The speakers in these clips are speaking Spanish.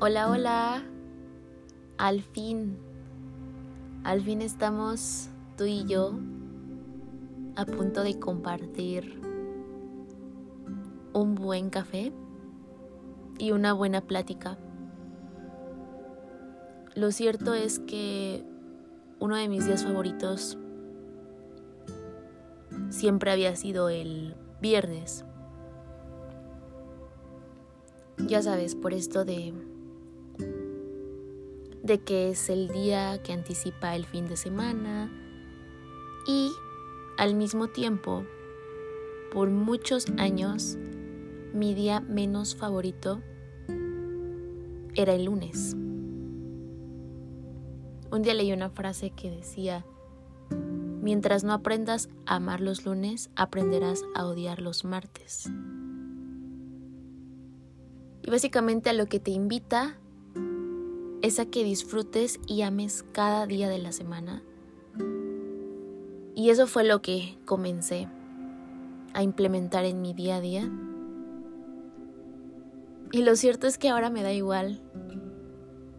Hola, hola. Al fin. Al fin estamos tú y yo a punto de compartir un buen café y una buena plática. Lo cierto es que uno de mis días favoritos siempre había sido el viernes. Ya sabes, por esto de de que es el día que anticipa el fin de semana y al mismo tiempo, por muchos años, mi día menos favorito era el lunes. Un día leí una frase que decía, mientras no aprendas a amar los lunes, aprenderás a odiar los martes. Y básicamente a lo que te invita es a que disfrutes y ames cada día de la semana. Y eso fue lo que comencé a implementar en mi día a día. Y lo cierto es que ahora me da igual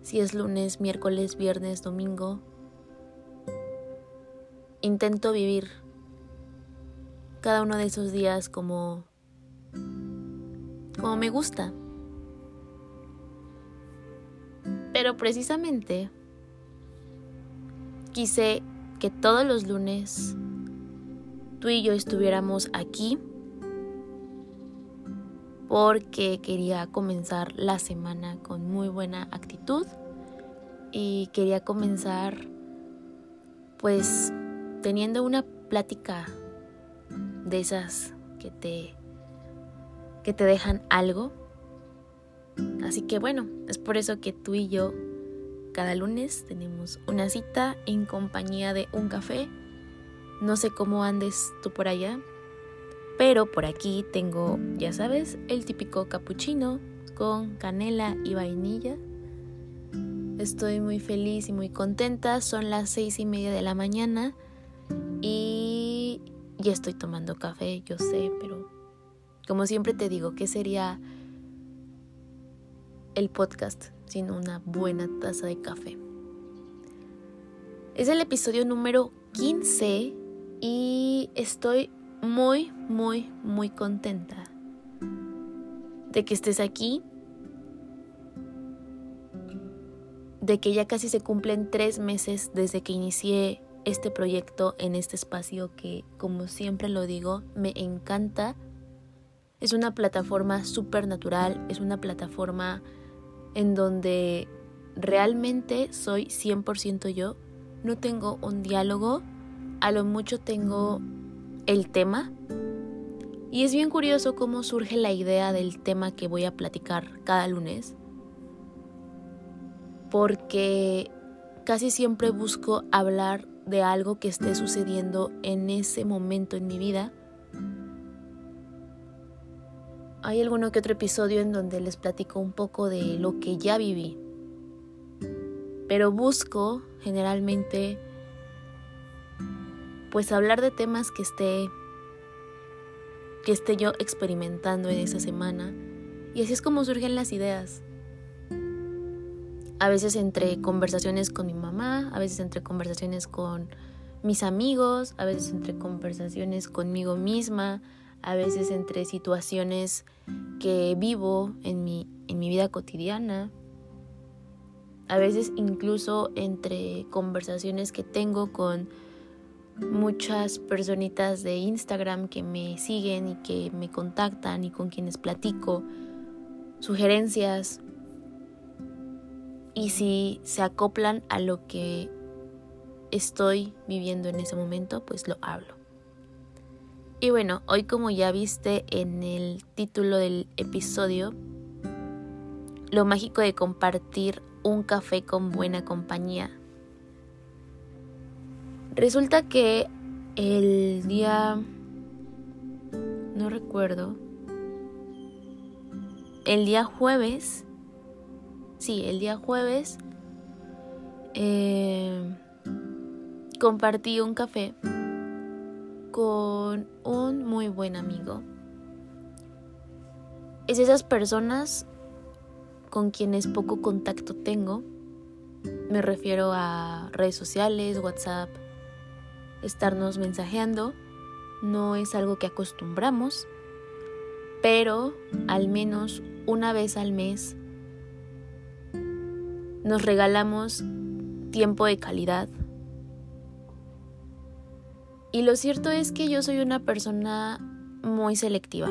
si es lunes, miércoles, viernes, domingo. Intento vivir cada uno de esos días como como me gusta. Pero precisamente quise que todos los lunes tú y yo estuviéramos aquí porque quería comenzar la semana con muy buena actitud y quería comenzar pues teniendo una plática de esas que te que te dejan algo Así que bueno, es por eso que tú y yo cada lunes tenemos una cita en compañía de un café. No sé cómo andes tú por allá, pero por aquí tengo, ya sabes, el típico cappuccino con canela y vainilla. Estoy muy feliz y muy contenta. Son las seis y media de la mañana y ya estoy tomando café, yo sé, pero como siempre te digo, ¿qué sería el podcast sin una buena taza de café. Es el episodio número 15 y estoy muy, muy, muy contenta de que estés aquí, de que ya casi se cumplen tres meses desde que inicié este proyecto en este espacio que, como siempre lo digo, me encanta. Es una plataforma súper natural, es una plataforma en donde realmente soy 100% yo, no tengo un diálogo, a lo mucho tengo el tema. Y es bien curioso cómo surge la idea del tema que voy a platicar cada lunes, porque casi siempre busco hablar de algo que esté sucediendo en ese momento en mi vida hay alguno que otro episodio en donde les platico un poco de lo que ya viví. Pero busco generalmente pues hablar de temas que esté que esté yo experimentando en esa semana y así es como surgen las ideas. A veces entre conversaciones con mi mamá, a veces entre conversaciones con mis amigos, a veces entre conversaciones conmigo misma, a veces entre situaciones que vivo en mi, en mi vida cotidiana, a veces incluso entre conversaciones que tengo con muchas personitas de Instagram que me siguen y que me contactan y con quienes platico, sugerencias, y si se acoplan a lo que estoy viviendo en ese momento, pues lo hablo. Y bueno, hoy como ya viste en el título del episodio, lo mágico de compartir un café con buena compañía. Resulta que el día... no recuerdo. El día jueves... Sí, el día jueves... Eh, compartí un café con un muy buen amigo. Es esas personas con quienes poco contacto tengo. Me refiero a redes sociales, WhatsApp, estarnos mensajeando. No es algo que acostumbramos, pero al menos una vez al mes nos regalamos tiempo de calidad. Y lo cierto es que yo soy una persona muy selectiva.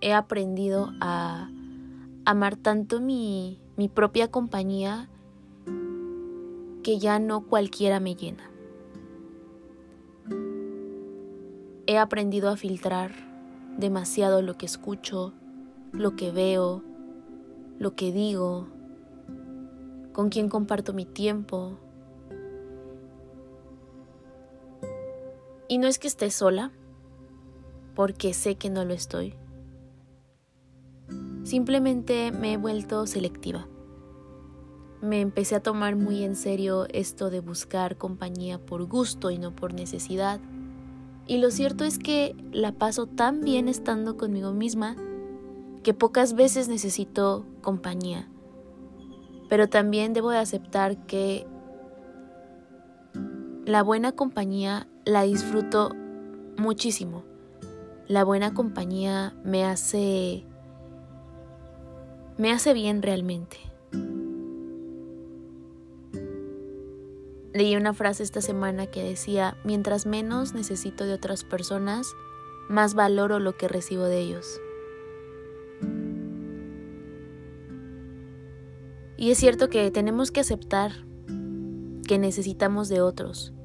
He aprendido a amar tanto mi, propia compañía que ya no cualquiera me llena. He aprendido a filtrar demasiado lo que escucho, lo que veo, lo que digo, con quién comparto mi tiempo. Y no es que esté sola, porque sé que no lo estoy. Simplemente me he vuelto selectiva. Me empecé a tomar muy en serio esto de buscar compañía por gusto y no por necesidad. Y lo cierto es que la paso tan bien estando conmigo misma que pocas veces necesito compañía pero también debo de aceptar que la buena compañía la disfruto muchísimo. La buena compañía me hace me hace bien realmente. Leí una frase esta semana que decía, mientras menos necesito de otras personas, más valoro lo que recibo de ellos. Y es cierto que tenemos que aceptar que necesitamos de otros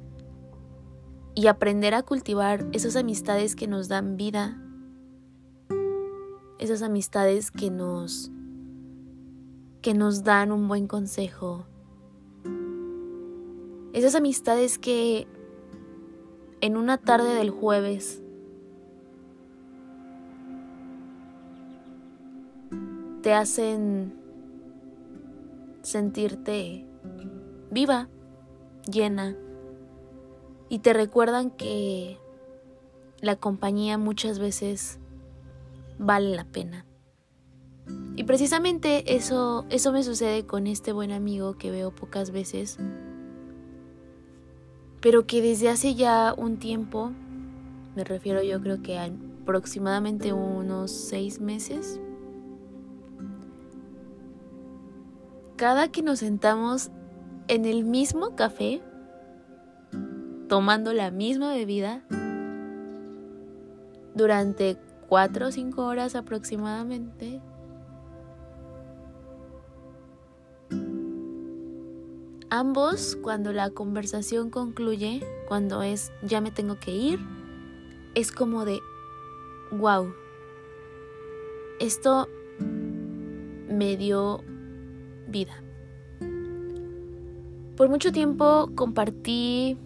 y aprender a cultivar esas amistades que nos dan vida, esas amistades que nos que nos dan un buen consejo, esas amistades que en una tarde del jueves te hacen sentirte viva, llena, y te recuerdan que la compañía muchas veces vale la pena. Y precisamente eso, eso me sucede con este buen amigo que veo pocas veces, pero que desde hace ya un tiempo, me refiero yo creo que a aproximadamente unos seis meses, cada que nos sentamos en el mismo café, tomando la misma bebida, durante cuatro o cinco horas aproximadamente, ambos cuando la conversación concluye, cuando es ya me tengo que ir, es como de, wow, esto me dio vida. Por mucho tiempo compartí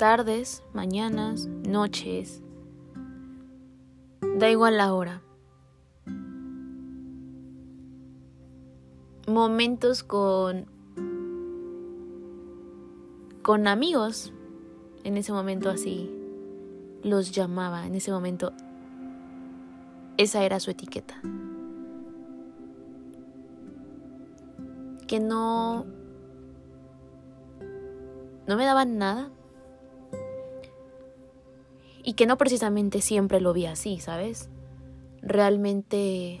tardes, mañanas, noches, da igual la hora. Momentos con con amigos. En ese momento así los llamaba, en ese momento esa era su etiqueta. que no no me daban nada y que no precisamente siempre lo vi así, ¿sabes? Realmente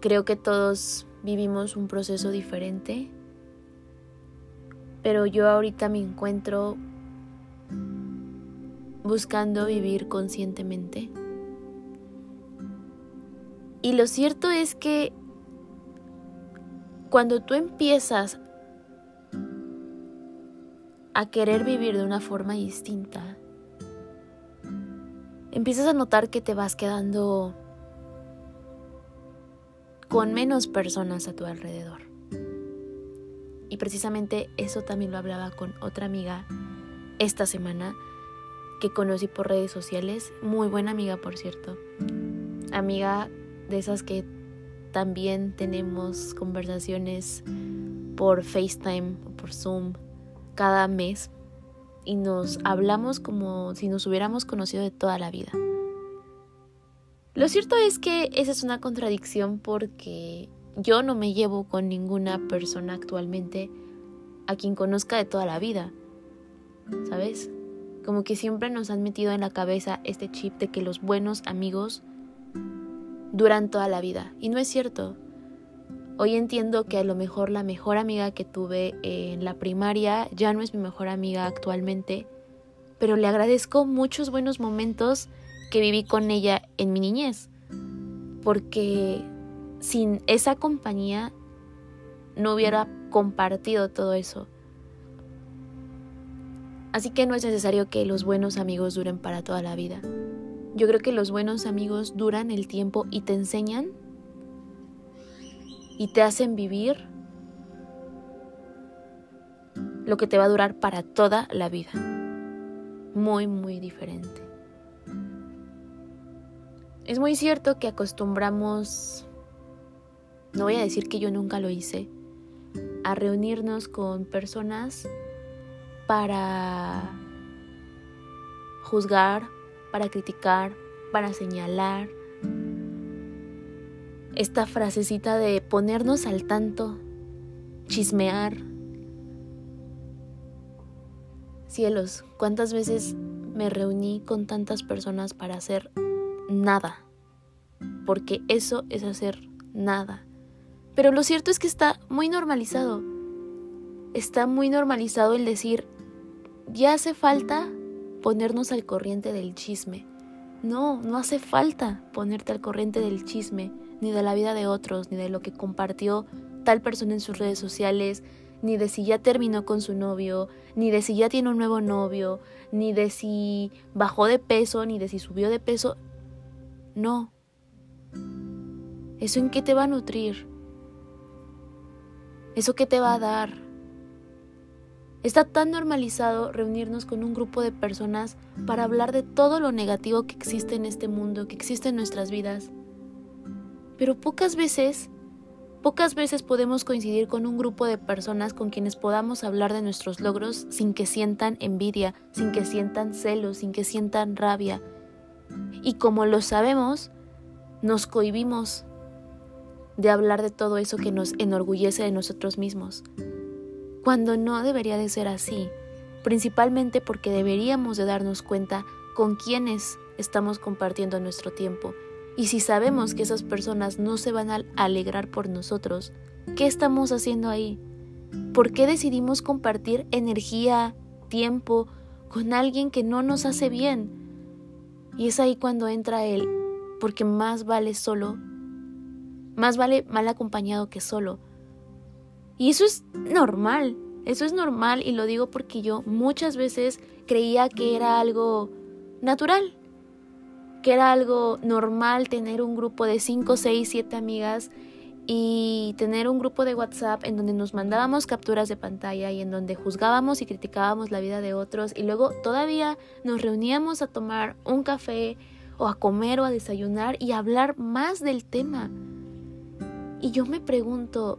creo que todos vivimos un proceso diferente, pero yo ahorita me encuentro buscando vivir conscientemente. Y lo cierto es que cuando tú empiezas a querer vivir de una forma distinta, empiezas a notar que te vas quedando con menos personas a tu alrededor. Y precisamente eso también lo hablaba con otra amiga esta semana que conocí por redes sociales, muy buena amiga por cierto, amiga de esas que también tenemos conversaciones por FaceTime o por Zoom cada mes y nos hablamos como si nos hubiéramos conocido de toda la vida. Lo cierto es que esa es una contradicción porque yo no me llevo con ninguna persona actualmente a quien conozca de toda la vida. ¿Sabes? Como que siempre nos han metido en la cabeza este chip de que los buenos amigos duran toda la vida. Y no es cierto. Hoy entiendo que a lo mejor la mejor amiga que tuve en la primaria ya no es mi mejor amiga actualmente, pero le agradezco muchos buenos momentos que viví con ella en mi niñez, porque sin esa compañía no hubiera compartido todo eso. Así que no es necesario que los buenos amigos duren para toda la vida. Yo creo que los buenos amigos duran el tiempo y te enseñan y te hacen vivir lo que te va a durar para toda la vida. Muy, muy diferente. Es muy cierto que acostumbramos, no voy a decir que yo nunca lo hice, a reunirnos con personas para juzgar, para criticar, para señalar, esta frasecita de ponernos al tanto, chismear. Cielos, ¿cuántas veces me reuní con tantas personas para hacer nada? Porque eso es hacer nada. Pero lo cierto es que está muy normalizado. Está muy normalizado el decir, ya hace falta ponernos al corriente del chisme. No, no hace falta ponerte al corriente del chisme ni de la vida de otros, ni de lo que compartió tal persona en sus redes sociales, ni de si ya terminó con su novio, ni de si ya tiene un nuevo novio, ni de si bajó de peso, ni de si subió de peso. No. ¿Eso en qué te va a nutrir? ¿Eso qué te va a dar? Está tan normalizado reunirnos con un grupo de personas para hablar de todo lo negativo que existe en este mundo, que existe en nuestras vidas, pero pocas veces, pocas veces podemos coincidir con un grupo de personas con quienes podamos hablar de nuestros logros sin que sientan envidia, sin que sientan celos, sin que sientan rabia. Y como lo sabemos, nos cohibimos de hablar de todo eso que nos enorgullece de nosotros mismos, cuando no debería de ser así, principalmente porque deberíamos de darnos cuenta con quiénes estamos compartiendo nuestro tiempo y si sabemos que esas personas no se van a alegrar por nosotros, ¿qué estamos haciendo ahí? ¿Por qué decidimos compartir energía, tiempo con alguien que no nos hace bien? Y es ahí cuando entra él, porque más vale solo, más vale mal acompañado que solo. Y eso es normal, eso es normal y lo digo porque yo muchas veces creía que era algo natural, que era algo normal tener un grupo de 5, 6, 7 amigas y tener un grupo de WhatsApp en donde nos mandábamos capturas de pantalla y en donde juzgábamos y criticábamos la vida de otros y luego todavía nos reuníamos a tomar un café o a comer o a desayunar y hablar más del tema. Y yo me pregunto,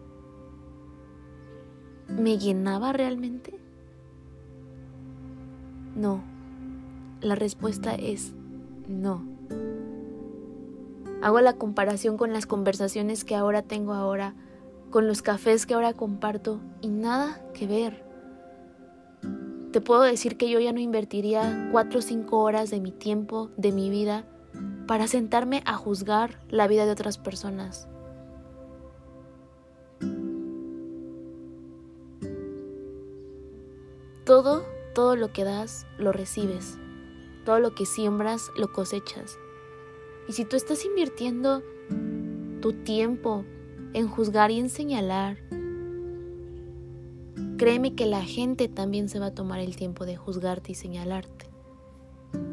¿me llenaba realmente? No. La respuesta es no. Hago la comparación con las conversaciones que ahora tengo ahora, con los cafés que ahora comparto y nada que ver. Te puedo decir que yo ya no invertiría cuatro o cinco horas de mi tiempo, de mi vida, para sentarme a juzgar la vida de otras personas. Todo, todo lo que das, lo recibes. Todo lo que siembras, lo cosechas. Y si tú estás invirtiendo tu tiempo en juzgar y en señalar, créeme que la gente también se va a tomar el tiempo de juzgarte y señalarte.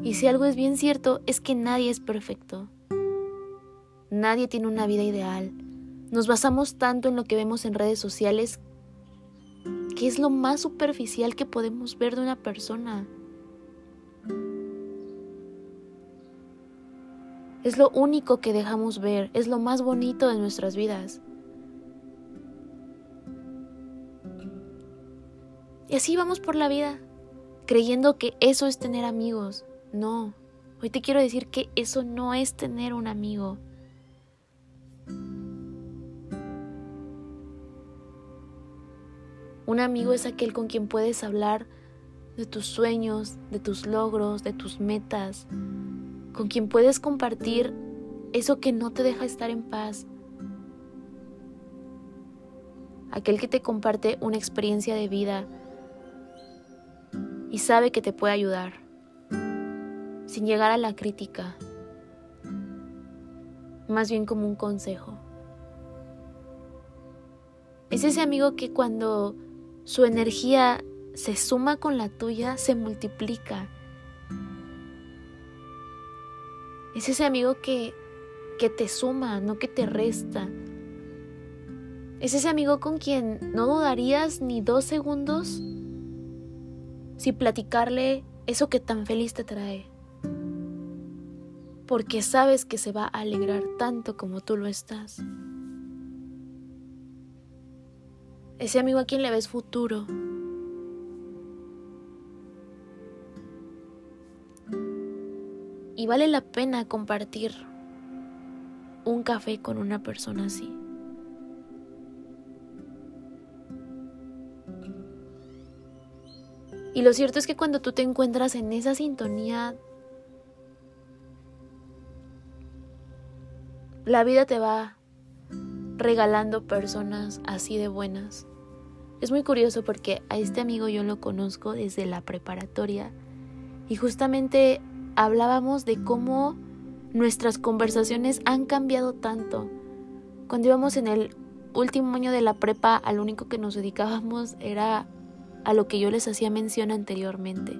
Y si algo es bien cierto, es que nadie es perfecto. Nadie tiene una vida ideal. Nos basamos tanto en lo que vemos en redes sociales que es lo más superficial que podemos ver de una persona. Es lo único que dejamos ver, es lo más bonito de nuestras vidas. Y así vamos por la vida, creyendo que eso es tener amigos. No, Hoy te quiero decir que eso no es tener un amigo. Un amigo es aquel con quien puedes hablar de tus sueños, de tus logros, de tus metas, con quien puedes compartir eso que no te deja estar en paz. Aquel que te comparte una experiencia de vida y sabe que te puede ayudar, sin llegar a la crítica, más bien como un consejo. Es ese amigo que cuando su energía se suma con la tuya, se multiplica. Es ese amigo que, que te suma, no que te resta. Es ese amigo con quien no dudarías ni dos segundos si platicarle eso que tan feliz te trae. Porque sabes que se va a alegrar tanto como tú lo estás. Ese amigo a quien le ves futuro. Y vale la pena compartir un café con una persona así. Y lo cierto es que cuando tú te encuentras en esa sintonía, la vida te va regalando personas así de buenas. Es muy curioso porque a este amigo yo lo conozco desde la preparatoria y justamente hablábamos de cómo nuestras conversaciones han cambiado tanto. Cuando íbamos en el último año de la prepa, al único que nos dedicábamos era a lo que yo les hacía mención anteriormente.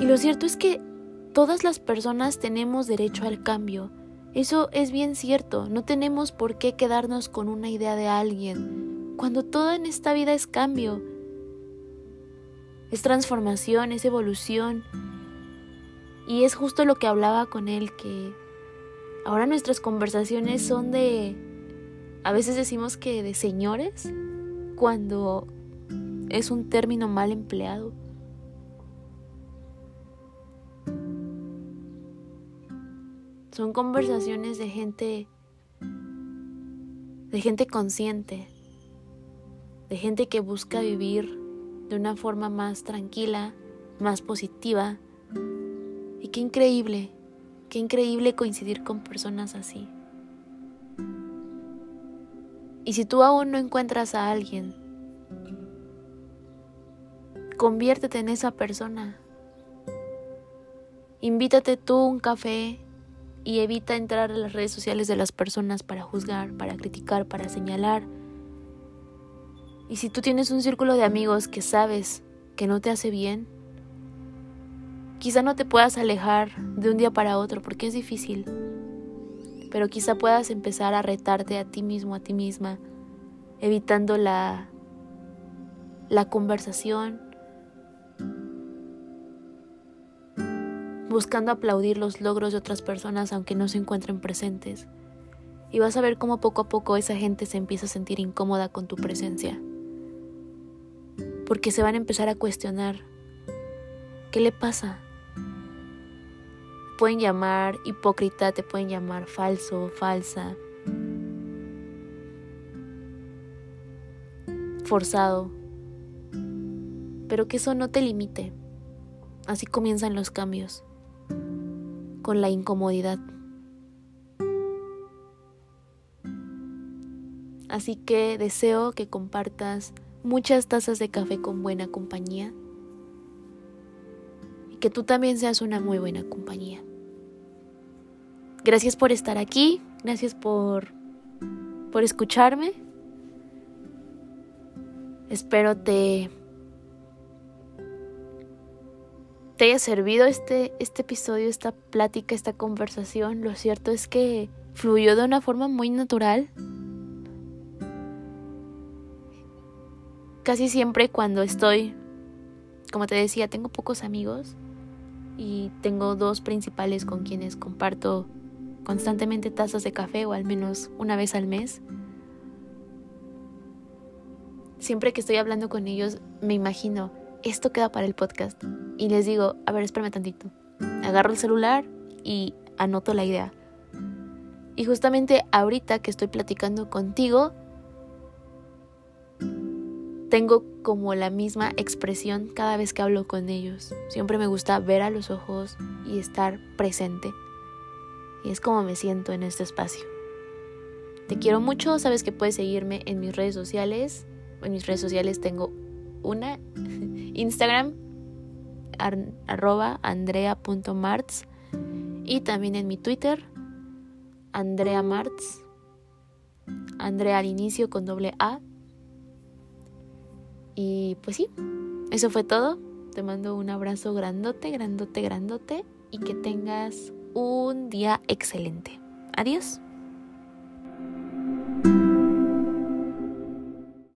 Y lo cierto es que todas las personas tenemos derecho al cambio eso es bien cierto, no tenemos por qué quedarnos con una idea de alguien, cuando todo en esta vida es cambio, es transformación, es evolución. Y es justo lo que hablaba con él, que ahora nuestras conversaciones son de, a veces decimos que de señores, cuando es un término mal empleado. Son conversaciones de gente de gente consciente, de gente que busca vivir de una forma más tranquila, más positiva. Y qué increíble, qué increíble coincidir con personas así. Y si tú aún no encuentras a alguien, conviértete en esa persona. Invítate tú un café y evita entrar a las redes sociales de las personas para juzgar, para criticar, para señalar. Y si tú tienes un círculo de amigos que sabes que no te hace bien, quizá no te puedas alejar de un día para otro porque es difícil, pero quizá puedas empezar a retarte a ti mismo, a ti misma, evitando la, la conversación, buscando aplaudir los logros de otras personas aunque no se encuentren presentes. Y vas a ver cómo poco a poco esa gente se empieza a sentir incómoda con tu presencia. Porque se van a empezar a cuestionar, ¿qué le pasa? Pueden llamar hipócrita, te pueden llamar falso, falsa, forzado. Pero que eso no te limite. Así comienzan los cambios con la incomodidad. Así que deseo que compartas muchas tazas de café con buena compañía y que tú también seas una muy buena compañía. Gracias por estar aquí, gracias por, por escucharme. Espero te te haya servido este, este episodio, esta plática, esta conversación. Lo cierto es que fluyó de una forma muy natural. Casi siempre cuando estoy, como te decía, tengo pocos amigos y tengo dos principales con quienes comparto constantemente tazas de café o al menos una vez al mes. Siempre que estoy hablando con ellos me imagino esto queda para el podcast. Y les digo, a ver, espérame tantito. agarro el celular y anoto la idea. Y justamente ahorita que estoy platicando contigo, tengo como la misma expresión cada vez que hablo con ellos. Siempre me gusta ver a los ojos y estar presente. Y es como me siento en este espacio. Te quiero mucho, sabes que puedes seguirme en mis redes sociales. En mis redes sociales tengo una, Instagram, arroba andrea.marts y también en mi Twitter, Andrea Martz, Andrea al inicio con doble A. Y pues sí, eso fue todo. Te mando un abrazo grandote, grandote, grandote y que tengas un día excelente. Adiós.